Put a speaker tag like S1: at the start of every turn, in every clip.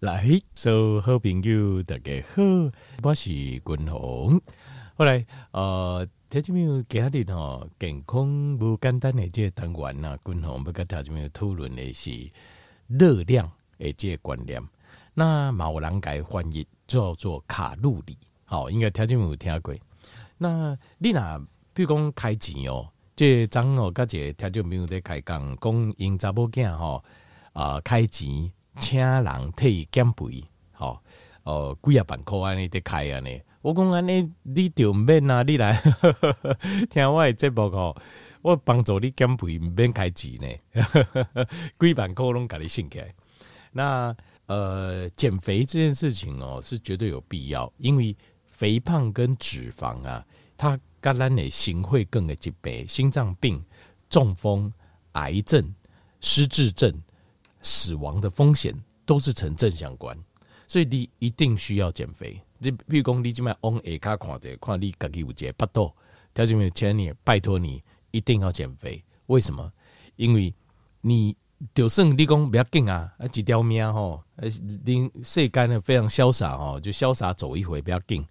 S1: 来，所有好朋友大家好，我是君鸿。后来呃，听众朋友今日吼健康不简单的这个单元呐，君鸿要跟听众朋友讨论的是热量的这个观念。那某人改翻译叫做卡路里，好，应该听众朋友有听过。那你若比如讲开钱哦，这张哦，甲这听众朋友在开讲，讲因查某囝吼啊开钱。请人替伊减肥，吼，哦，几啊万箍安尼得开安尼。我讲安尼，你就毋免啊，你来呵呵 听我的节目吼，我帮助你减肥，毋免开钱呢。几万箍拢甲你省起来。那呃，减肥这件事情哦，是绝对有必要，因为肥胖跟脂肪啊，它甲咱的心血管的疾病、心脏病、中风、癌症、失智症。死亡的风险都是成正相关，所以你一定需要减肥。你比如讲，你即摆往下卡看者，看你家己有这腹肚，条件没有请你，拜托你一定要减肥。为什么？因为你就算你讲不要紧啊，啊几条命吼，啊，你世间呢非常潇洒吼，就潇洒走一回不要紧。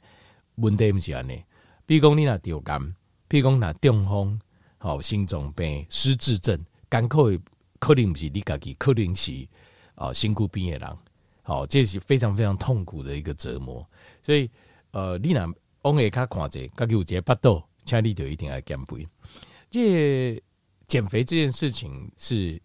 S1: 问题不是安尼，比如讲你若丢肝，比如讲若中风，好心脏病、失智症、肝科。可能不是你家己，可能是啊，身躯边的人，好，这是非常非常痛苦的一个折磨。所以，呃，你若往下卡看者，家己有一个腹肚，请你就一定要减肥。这减肥这件事情是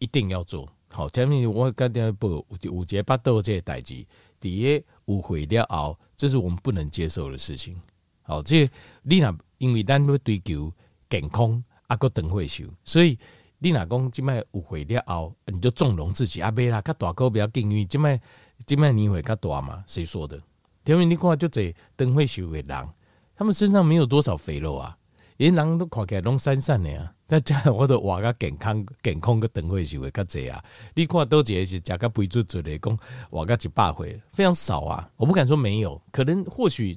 S1: 一定要做好。前面我刚才不有有这个腹肚这个代志，第一误会了后，这是我们不能接受的事情。好，这你若因为咱要追求健康，啊，个长岁数，所以。你若讲即摆有会了后，你就纵容自己啊？袂啦，较大个比较紧，因为即摆即摆年岁较大嘛，谁说的？因为你看就这长岁数的人，他们身上没有多少肥肉啊，人人都看起来拢瘦瘦的啊。再加上我都活个健康健康个长岁数的较济啊。你看多一个是食个肥嘟嘟的，讲活个一百岁，非常少啊。我不敢说没有，可能或许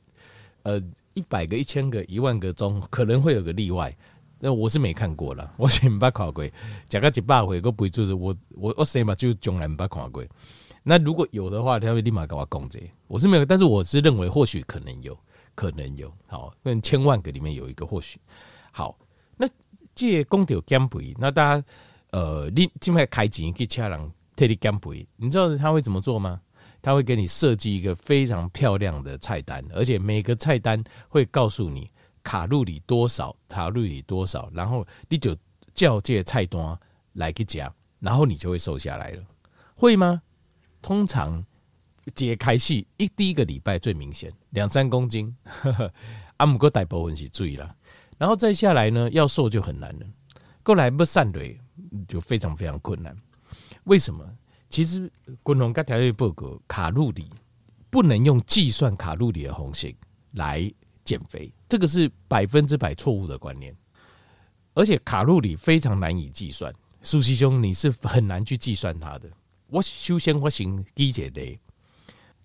S1: 呃一百个、一千个、一万个中，可能会有个例外。那我是没看过了，我是没看过。讲个几百回，个不就是我我我谁嘛就从来没看过。那如果有的话，他会立马跟我讲这。我是没有，但是我是认为或许可能有，可能有。好，那千万个里面有一个或许。好，那这公掉减肥，那大家呃，你尽快开钱去请人替你减肥，你知道他会怎么做吗？他会给你设计一个非常漂亮的菜单，而且每个菜单会告诉你。卡路里多少？卡路里多少？然后你就叫这菜单来去讲，然后你就会瘦下来了，会吗？通常解开戏一第一个礼拜最明显，两三公斤，阿姆哥大部分是注意了，然后再下来呢，要瘦就很难了，过来不散腿就非常非常困难。为什么？其实滚龙刚条约报告，卡路里不能用计算卡路里的方式来。减肥这个是百分之百错误的观念，而且卡路里非常难以计算。苏西兄，你是很难去计算它的。我首先我先理解的，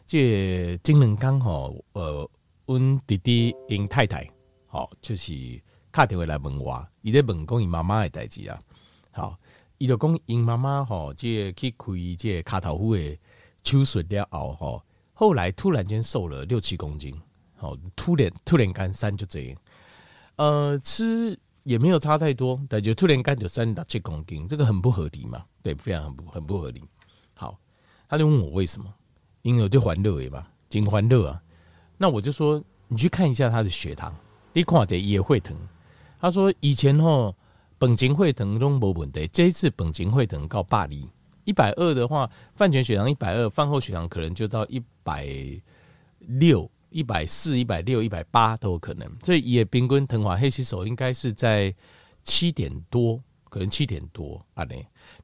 S1: 这今年刚好呃，阮弟弟因太太好，就是打电话来问我，伊在问讲伊妈妈的代志啊。好，伊就讲因妈妈吼，这、去开这个卡头夫的手术了后吼，后来突然间瘦了六七公斤。哦，突然突然间三就这样，呃，吃也没有差太多，但就突然间就三到七公斤，这个很不合理嘛？对，非常很不很不合理。好，他就问我为什么，因为我就欢乐嘛，真欢乐啊。那我就说，你去看一下他的血糖，你看这也会疼。他说以前吼本钱会疼都没问题，这一次本钱会疼到巴黎，一百二的话，饭前血糖一百二，饭后血糖可能就到一百六。一百四、一百六、一百八都有可能，所以也平均藤华黑洗手应该是在七点多，可能七点多啊。呢，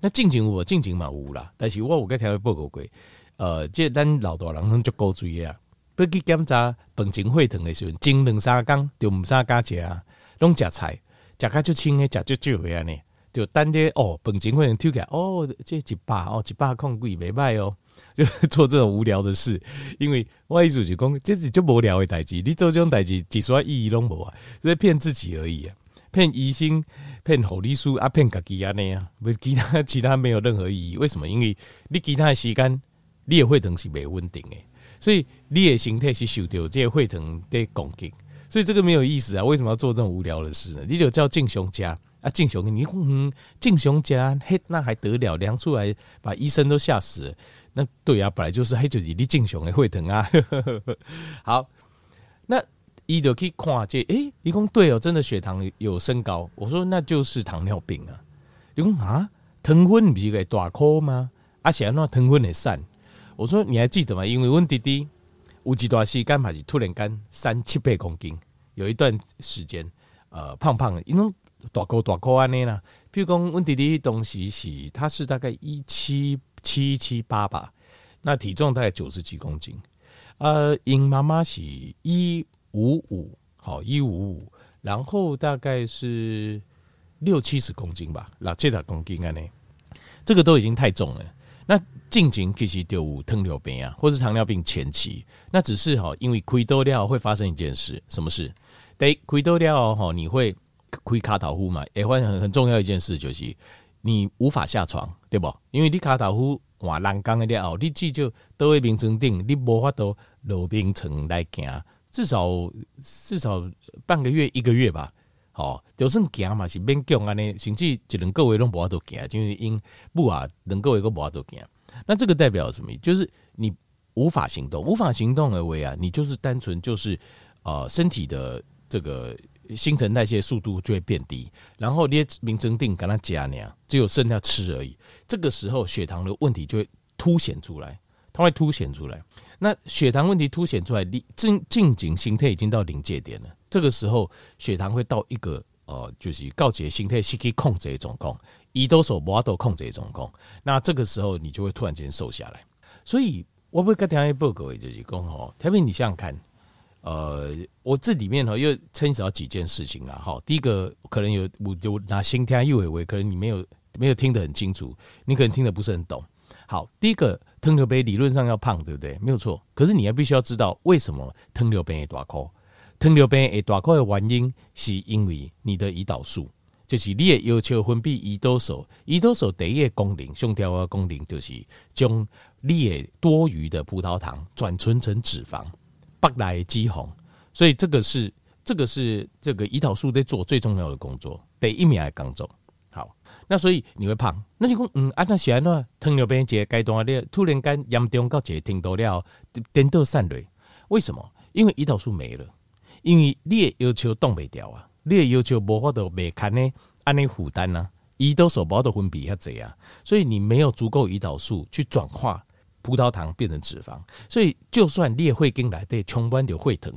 S1: 那进前我进前嘛有啦，但是我有跟条报告过，呃，这咱老大人拢足够注意啊，要去检查饭前血糖的时候，前两三工就唔三加食啊，拢食菜，食较就轻的，食就少的呢，就等这哦，饭前血糖抽起来哦，这一百哦，一百控几袂歹哦。就是做这种无聊的事，因为我意思是讲，这是就无聊的代志。你做这种代志，其实意义拢无啊，是骗自己而已啊，骗医生、骗护理师啊，骗家己啊那样，不是其他 其他没有任何意义。为什么？因为你其他的时间你的血糖是没稳定的，所以你的形态是受到这个血糖的攻击，所以这个没有意思啊！为什么要做这种无聊的事呢？你就叫正常吃啊，正常你嗯正常吃嘿，那还得了？量出来把医生都吓死了。那对啊，本来就是黑，就是你正常的血糖啊。好，那伊就去看这，诶，伊讲对哦，真的血糖有升高。我说那就是糖尿病啊。你讲啊，糖分不是个大颗吗？而且那糖分会散。我说你还记得吗？因为我弟弟有一段时间嘛是突然间三七八公斤，有一段时间呃胖胖的，因为大颗大颗安尼啦。譬如讲我弟弟东西是，他是大概一七七七八吧，那体重大概九十几公斤。呃，因妈妈是一五五，好一五五，然后大概是六七十公斤吧，六七十公斤安尼。这个都已经太重了。那近景其实就有糖尿病啊，或是糖尿病前期，那只是哈，因为亏多料会发生一件事，什么事？得亏多料哈，你会亏卡岛夫嘛？也会很很重要一件事就是你无法下床，对不？因为你卡岛夫换栏杆的料，你记就都会冰层顶，你无法都落冰层来行，至少至少半个月一个月吧。哦，就算行嘛是勉强安尼，甚至一两个月拢无法度行，就是因不啊，两个月拢无法度行。那这个代表什么？就是你无法行动，无法行动而为啊，你就是单纯就是呃身体的这个新陈代谢速度就会变低，然后你名称定跟他加那样，只有剩下吃而已。这个时候血糖的问题就会凸显出来，它会凸显出来。那血糖问题凸显出来，你近近景形态已经到临界点了。这个时候血糖会到一个呃，就是告诫形态是可以控制的状况，胰岛素无法度控制的状况。那这个时候你就会突然间瘦下来。所以我不会跟大家报告就是讲哦，特别你想想看，呃，我这里面哈又牵扯到几件事情了哈。第一个可能有我就拿先听一尾尾，可能你没有没有听得很清楚，你可能听得不是很懂。好，第一个糖尿病理论上要胖，对不对？没有错。可是你还必须要知道为什么糖尿病会大颗。糖尿病会大颗的原因是因为你的胰岛素，就是你的要求分泌胰岛素。胰岛素第一个功能，上条的功能就是将你的多余的葡萄糖转存成脂肪，不来脂肪。所以这个是这个是这个胰岛素在做最重要的工作，第一名的工作。好那所以你会胖，那就讲嗯，啊那是安怎糖尿病这个阶段你突然间严重到这个程度了，颠倒散落，为什么？因为胰岛素没了，因为你的要求挡不掉啊，你的要求无法度袂堪呢，安尼负担啊，胰岛素无法度分泌遐济啊，所以你没有足够胰岛素去转化葡萄糖变成脂肪，所以就算你的血经内底充满着血糖，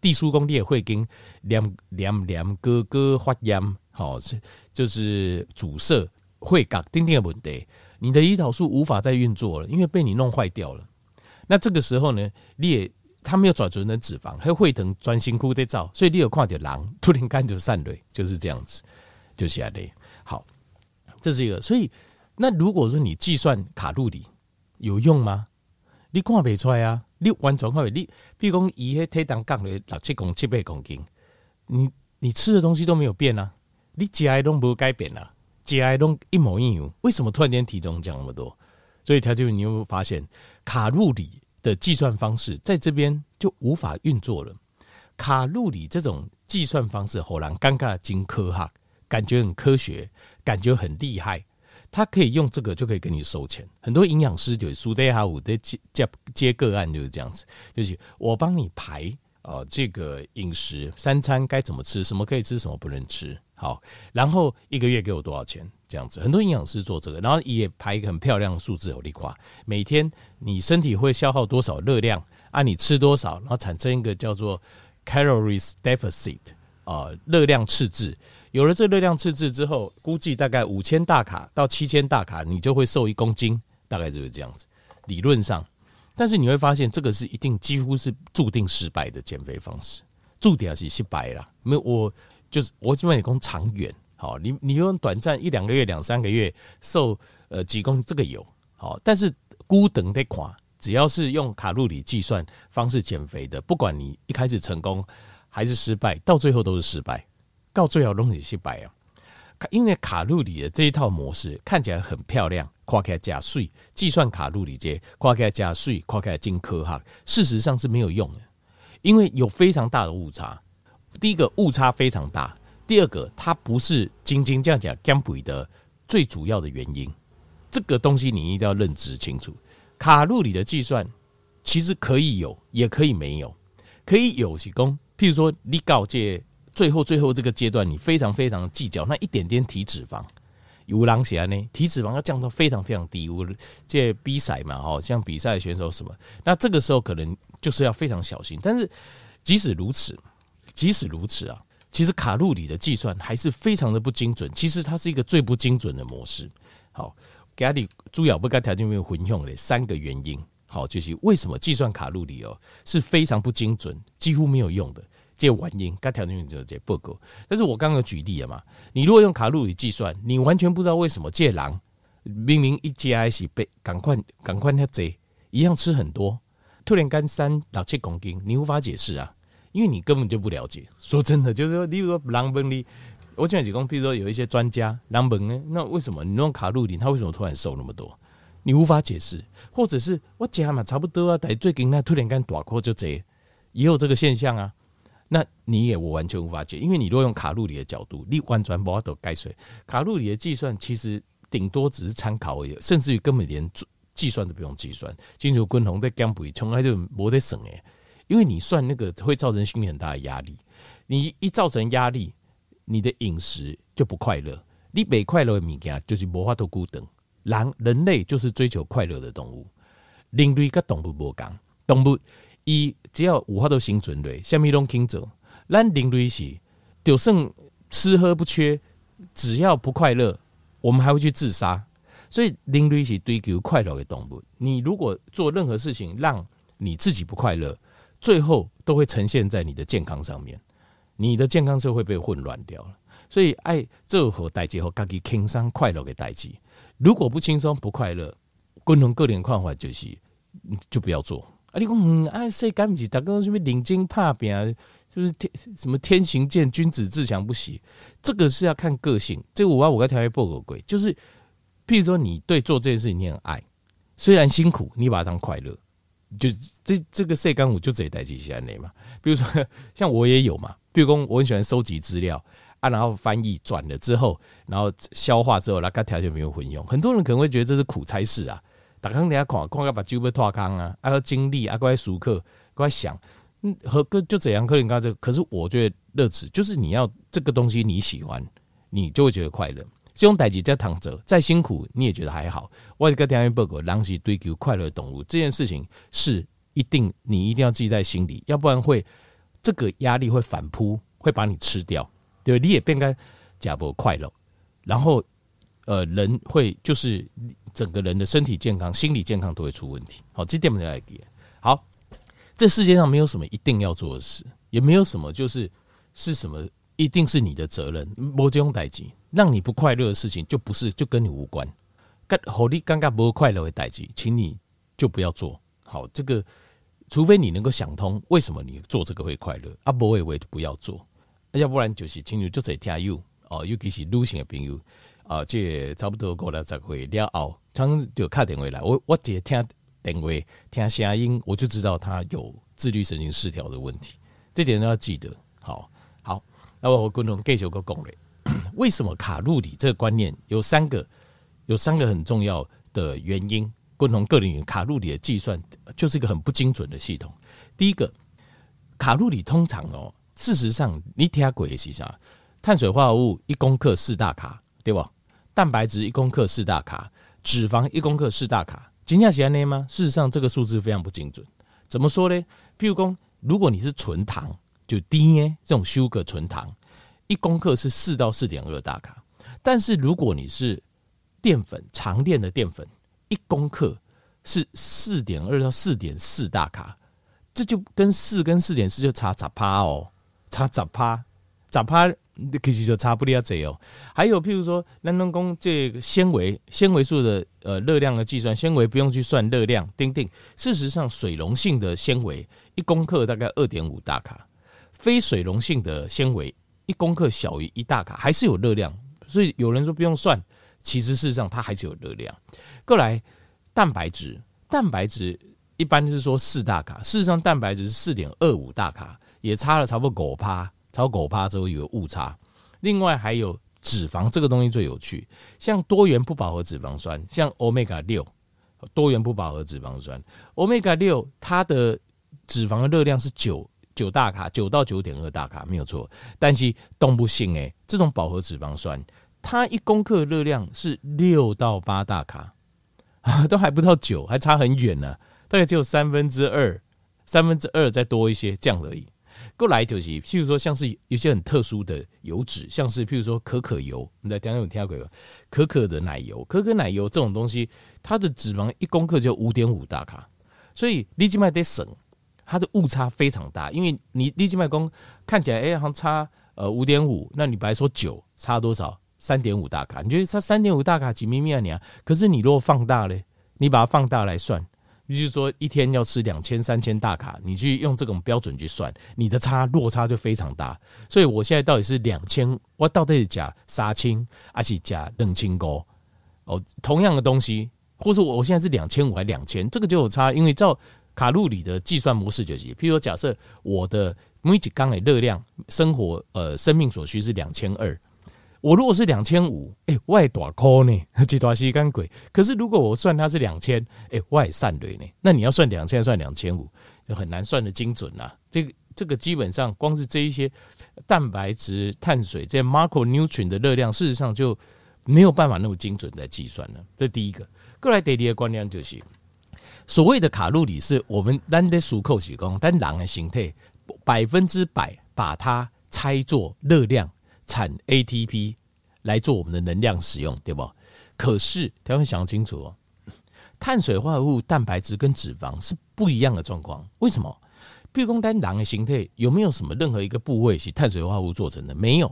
S1: 地书讲你的血经黏黏黏哥哥发炎。好，是就是阻塞会搞钉钉的问题，你的胰岛素无法再运作了，因为被你弄坏掉了。那这个时候呢，你也它没有转存成脂肪，还有会疼专心哭的照，所以你有看到狼突然间就散了，就是这样子，就下来。好，这是一个。所以，那如果说你计算卡路里有用吗？你看不出来啊，你完全看不，你比如讲以体重降了六七公七八公斤，你你吃的东西都没有变啊。你吃的都没改变啦，吃的都一模一样，为什么突然间体重降那么多？所以他就你有没有发现卡路里的计算方式在这边就无法运作了。卡路里这种计算方式，好让尴尬金科哈，感觉很科学，感觉很厉害。他可以用这个就可以给你收钱。很多营养师就是苏德哈五的接接接个案就是这样子，就是我帮你排呃这个饮食三餐该怎么吃，什么可以吃，什么不能吃。好，然后一个月给我多少钱？这样子，很多营养师做这个，然后也排一个很漂亮的数字，有力化。每天你身体会消耗多少热量啊？你吃多少，然后产生一个叫做 calories deficit 啊，热量赤字。有了这热量赤字之后，估计大概五千大卡到七千大卡，你就会瘦一公斤，大概就是这样子。理论上，但是你会发现这个是一定几乎是注定失败的减肥方式，注定是失败了。没有我。就是我基本也讲长远，好，你你用短暂一两个月、两三个月瘦呃几公斤这个有好，但是孤等的垮，只要是用卡路里计算方式减肥的，不管你一开始成功还是失败，到最后都是失败，到最后都是失败啊。因为卡路里的这一套模式看起来很漂亮，看起来加税，计算卡路里这看起来加税，看起来进科哈，事实上是没有用的，因为有非常大的误差。第一个误差非常大，第二个它不是斤斤这样讲减肥的最主要的原因。这个东西你一定要认知清楚。卡路里的计算其实可以有，也可以没有。可以有其功，譬如说你告诫最后最后这个阶段，你非常非常计较那一点点体脂肪。有人写呢，体脂肪要降到非常非常低。我这比赛嘛，哈，像比赛选手什么，那这个时候可能就是要非常小心。但是即使如此，即使如此啊，其实卡路里的计算还是非常的不精准。其实它是一个最不精准的模式。好，给你主要不该条件没有混用的三个原因。好，就是为什么计算卡路里哦是非常不精准，几乎没有用的。这原因，该条件就这报告。但是我刚刚有举例了嘛，你如果用卡路里计算，你完全不知道为什么这人明明一加一起被赶快赶快他贼一样吃很多，突然间三六七公斤，你无法解释啊，因为你根本就不了解。说真的，就是说，例如说狼本里，我讲几公，比如说有一些专家狼本呢，那为什么你用卡路里，他为什么突然瘦那么多？你无法解释，或者是我讲嘛差不多啊，但最近那突然间大块就这，也有这个现象啊。那你也我完全无法解，因为你如果用卡路里的角度，你完全无法都改水。卡路里的计算其实顶多只是参考而已，甚至于根本连计算都不用计算。金主昆宏在减肥从来就没得省诶，因为你算那个会造成心理很大的压力。你一造成压力，你的饮食就不快乐。你没快乐的物件就是无法度孤等。人人类就是追求快乐的动物，人类跟动物不同，动物伊只要五号都生存类，什么拢肯做。咱人类是就算吃喝不缺，只要不快乐，我们还会去自杀。所以人类是追求快乐的动物。你如果做任何事情让你自己不快乐，最后都会呈现在你的健康上面，你的健康就会被混乱掉了。所以爱做好代志后，家己轻松快乐的代志。如果不轻松不快乐，共同个人看法就是，就不要做。啊，你讲嗯，啊，谁敢不是大家什么领军怕拼，就是天什么天行健，君子自强不息。这个是要看个性。这个我我跟条约报个鬼，就是，譬如说你对做这件事情你很爱，虽然辛苦，你把它当快乐，就这这个谁敢我就这一代机器人类嘛。比如说像我也有嘛，比如说我很喜欢收集资料。啊，然后翻译转了之后，然后消化之后，那个条件没有混用。很多人可能会觉得这是苦差事啊。打开等下看，看要把酒杯脱康啊，啊，要经历啊，过来熟客，过来想，嗯，和个就怎样？可能刚这，可是我觉得乐此就是你要这个东西你喜欢，你就会觉得快乐。这种代志在躺着，再辛苦你也觉得还好。我一个条件报告，狼是追求快乐的动物，这件事情是一定你一定要记在心里，要不然会这个压力会反扑，会把你吃掉。对，你也变该假不快乐，然后呃，人会就是整个人的身体健康、心理健康都会出问题。好，这点我们来给。好，这世界上没有什么一定要做的事，也没有什么就是是什么一定是你的责任。某种代志让你不快乐的事情，就不是就跟你无关。跟好你尴尬不快乐的代志，请你就不要做。好，这个除非你能够想通为什么你做这个会快乐，啊，不会为不要做。要不然就是请你就在听友哦，尤其是女性的朋友啊，这差不多过了十岁了后，常常就打电话来，我我直接听电话听声音，我就知道他有自律神经失调的问题，这点都要记得。好，好，那我共同继续个讲嘞，为什么卡路里这个观念有三个，有三个很重要的原因，共同个人卡路里的计算就是一个很不精准的系统。第一个，卡路里通常哦。事实上，你听过的是啥？碳水化合物一公克四大卡，对吧？蛋白质一公克四大卡，脂肪一公克四大卡，真的是这样吗？事实上，这个数字非常不精准。怎么说呢？譬如说，如果你是纯糖，就 DNA 这种 sugar 纯糖，一公克是四到四点二大卡。但是如果你是淀粉长链的淀粉，一公克是四点二到四点四大卡，这就跟四跟四点四就差十趴哦。差十趴，十趴其实就差不了这哦。还有譬如说，咱拢讲这个纤维，纤维素的呃热量的计算，纤维不用去算热量，丁丁。事实上，水溶性的纤维一公克大概二点五大卡，非水溶性的纤维一公克小于一大卡，还是有热量。所以有人说不用算，其实事实上它还是有热量。过来，蛋白质，蛋白质一般是说四大卡，事实上蛋白质是四点二五大卡，也差了差不多五趴，超狗趴之后有误差。另外还有脂肪这个东西最有趣，像多元不饱和脂肪酸，像 Omega 六，多元不饱和脂肪酸，Omega 六它的脂肪的热量是九九大卡，九到九点二大卡没有错，但是动物性诶，这种饱和脂肪酸，它一公克热量是六到八大卡，都还不到九，还差很远呢，大概只有三分之二，三分之二再多一些这样而已。过来就是，譬如说，像是有些很特殊的油脂，像是譬如说可可油，你在讲有听过没有？可可的奶油，可可奶油这种东西，它的脂肪一公克就五点五大卡，所以立即麦得省，它的误差非常大。因为你立即麦公看起来，哎，好像差呃五点五，那你白说九差多少？三点五大卡，你觉得差三点五大卡几咪咪啊你啊？可是你如果放大嘞，你把它放大来算。就是说，一天要吃两千、三千大卡，你去用这种标准去算，你的差落差就非常大。所以我现在到底是两千，我到底是加杀青，还是加冷清高？哦，同样的东西，或是我我现在是两千五还两千，这个就有差，因为照卡路里的计算模式就是，譬如说，假设我的每几缸的热量，生活呃生命所需是两千二。我如果是两千五，哎，外大颗呢，这大西干鬼。可是如果我算它是两千，哎，外散雷呢，那你要算两千，算两千五，就很难算得精准呐。这个这个基本上光是这一些蛋白质、碳水这些 macronutrient 的热量，事实上就没有办法那么精准在计算了。这第一个。过来第二个观念就是，所谓的卡路里是我们单的数口是讲，但人的形态百分之百把它拆作热量。产 ATP 来做我们的能量使用，对不？可是，大家想清楚哦，碳水化合物、蛋白质跟脂肪是不一样的状况。为什么？比如说，单狼的形态有没有什么任何一个部位是碳水化合物做成的？没有。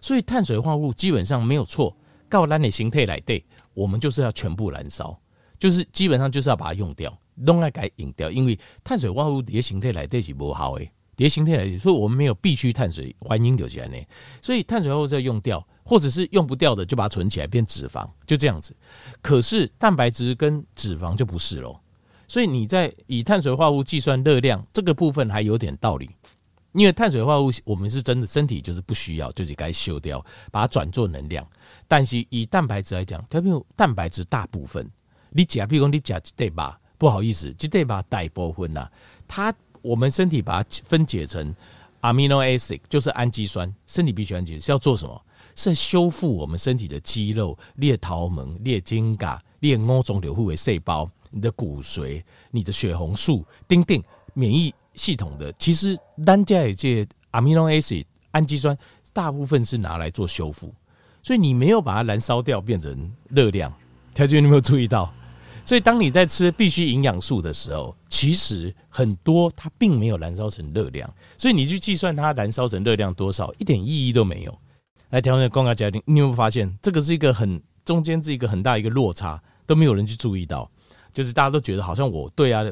S1: 所以，碳水化合物基本上没有错。告单的形态来对，我们就是要全部燃烧，就是基本上就是要把它用掉，弄来改引掉。因为碳水化合物的形态来对是不好诶。别形态来，所以我们没有必须碳水，环境留起来呢。所以碳水化合物要用掉，或者是用不掉的，就把它存起来变脂肪，就这样子。可是蛋白质跟脂肪就不是喽。所以你在以碳水化合物计算热量这个部分还有点道理，因为碳水化合物我们是真的身体就是不需要，就是该修掉，把它转做能量。但是以蛋白质来讲，它比如蛋白质大部分你假，比如说你假一对吧，不好意思，这对吧大部分呐，它。我们身体把它分解成 amino acid，就是氨基酸。身体必须氨基酸是要做什么？是修复我们身体的肌肉、裂桃门、裂筋胛、裂欧肿瘤护卫细胞、你的骨髓、你的血红素、丁丁免疫系统的。其实单加一些 amino acid 氨基酸，大部分是拿来做修复，所以你没有把它燃烧掉变成热量。条件你有没有注意到？所以，当你在吃必需营养素的时候，其实很多它并没有燃烧成热量，所以你去计算它燃烧成热量多少，一点意义都没有。来，台湾的公家家庭，你有没有发现这个是一个很中间是一个很大一个落差，都没有人去注意到，就是大家都觉得好像我对啊，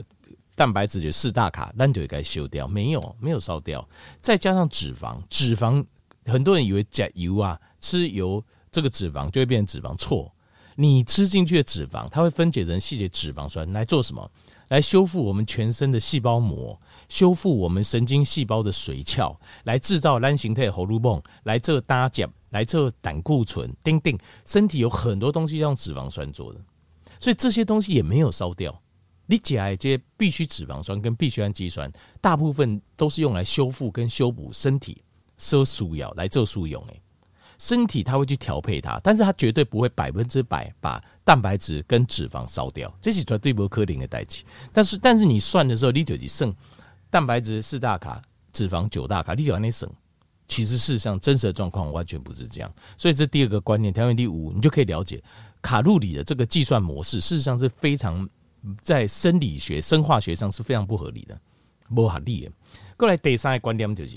S1: 蛋白质就四大卡，那就该修掉，没有，没有烧掉，再加上脂肪，脂肪很多人以为加油啊，吃油这个脂肪就会变成脂肪，错。你吃进去的脂肪，它会分解成细节脂肪酸来做什么？来修复我们全身的细胞膜，修复我们神经细胞的髓鞘，来制造单形态荷尔蒙，来做搭甲，来做胆固醇。丁丁，身体有很多东西用脂肪酸做的，所以这些东西也没有烧掉。你讲这些必需脂肪酸跟必需氨基酸，大部分都是用来修复跟修补身体，收素要来做素用诶。身体它会去调配它，但是它绝对不会百分之百把蛋白质跟脂肪烧掉，这是绝对不可能的代志。但是，但是你算的时候，你就剩蛋白质四大卡，脂肪九大卡，你就往那省。其实事实上真实的状况完全不是这样。所以这第二个观念，条件第五，你就可以了解卡路里的这个计算模式，事实上是非常在生理学、生化学上是非常不合理的，不合理的。过来第三个观点就是。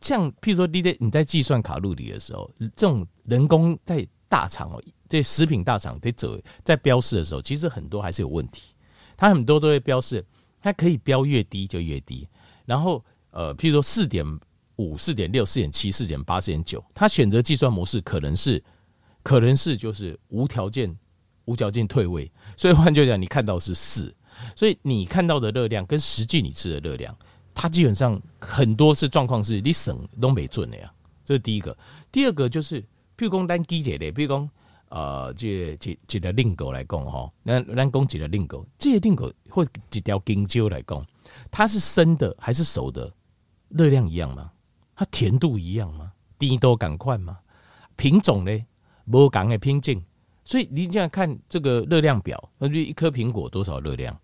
S1: 像譬如说，你在你在计算卡路里的时候，这种人工在大厂哦，这食品大厂在走在标示的时候，其实很多还是有问题。它很多都会标示，它可以标越低就越低。然后呃，譬如说四点五、四点六、四点七、四点八、四点九，它选择计算模式可能是可能是就是无条件无条件退位。所以换句话讲，你看到是四，所以你看到的热量跟实际你吃的热量，它基本上很多是状况是你省都没准的呀。这是第一个。第二个就是，譬如讲单机解的，譬如讲呃，这这这条令狗来讲吼，那咱讲几条令狗，这些令狗或几条金蕉来讲，它是生的还是熟的？热量一样吗？它甜度一样吗？低都赶快吗？品种呢？不讲的品种，所以你这样看这个热量表，那就一颗苹果多少热量？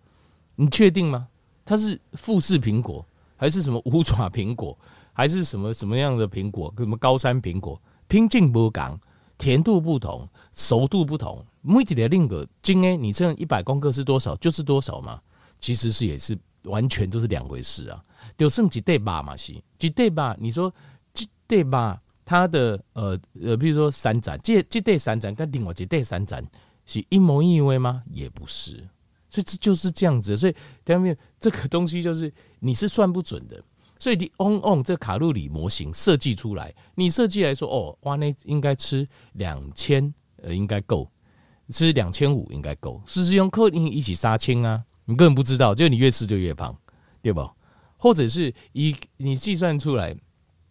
S1: 你确定吗？它是富士苹果，还是什么五爪苹果，还是什么什么样的苹果？什么高山苹果？品种不讲，甜度不同，熟度不同，每一个令个斤诶，你称一百公克是多少？就是多少嘛？其实是也是完全都是两回事啊。就剩几对吧嘛？是几对吧？你说几对吧？它的呃呃，比如说三盏，这这对三盏跟另外几对三盏是一模一样吗？也不是，所以这就是这样子。所以下面这个东西就是你是算不准的。所以你 on on 这卡路里模型设计出来，你设计来说哦，哇，那应该吃两千呃，应该够吃两千五应该够，事实用克林一起杀青啊，你根本不知道，就你越吃就越胖，对不？或者是以你计算出来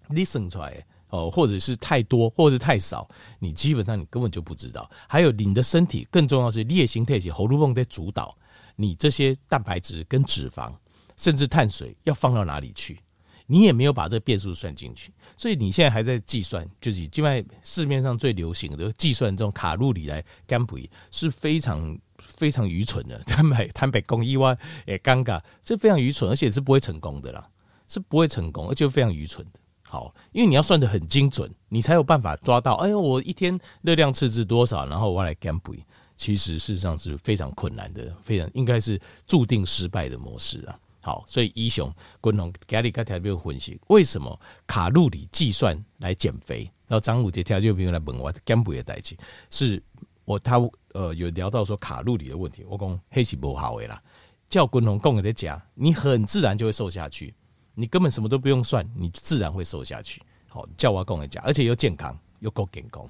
S1: ，，listen 出来哦，或者是太多，或者是太少，你基本上你根本就不知道。还有你的身体，更重要是烈性特性，喉咙泵在主导你这些蛋白质跟脂肪，甚至碳水要放到哪里去，你也没有把这个变数算进去。所以你现在还在计算，就是现在市面上最流行的计算这种卡路里来干补，是非常。非常愚蠢的，坦白坦白讲，意外也尴尬，这非常愚蠢，而且是不会成功的啦，是不会成功，而且非常愚蠢的。好，因为你要算得很精准，你才有办法抓到。哎呦，我一天热量赤字多少，然后我来减肥，其实事实上是非常困难的，非常应该是注定失败的模式啊。好，所以一雄滚龙咖喱咖特别分析，为什么卡路里计算来减肥，然后张武杰条就比如来问我减肥的代志，是我他。呃，有聊到说卡路里的问题，我讲黑起不好诶啦，叫滚龙共给他讲，你很自然就会瘦下去，你根本什么都不用算，你自然会瘦下去。好，叫我共给讲，而且又健康又够健康。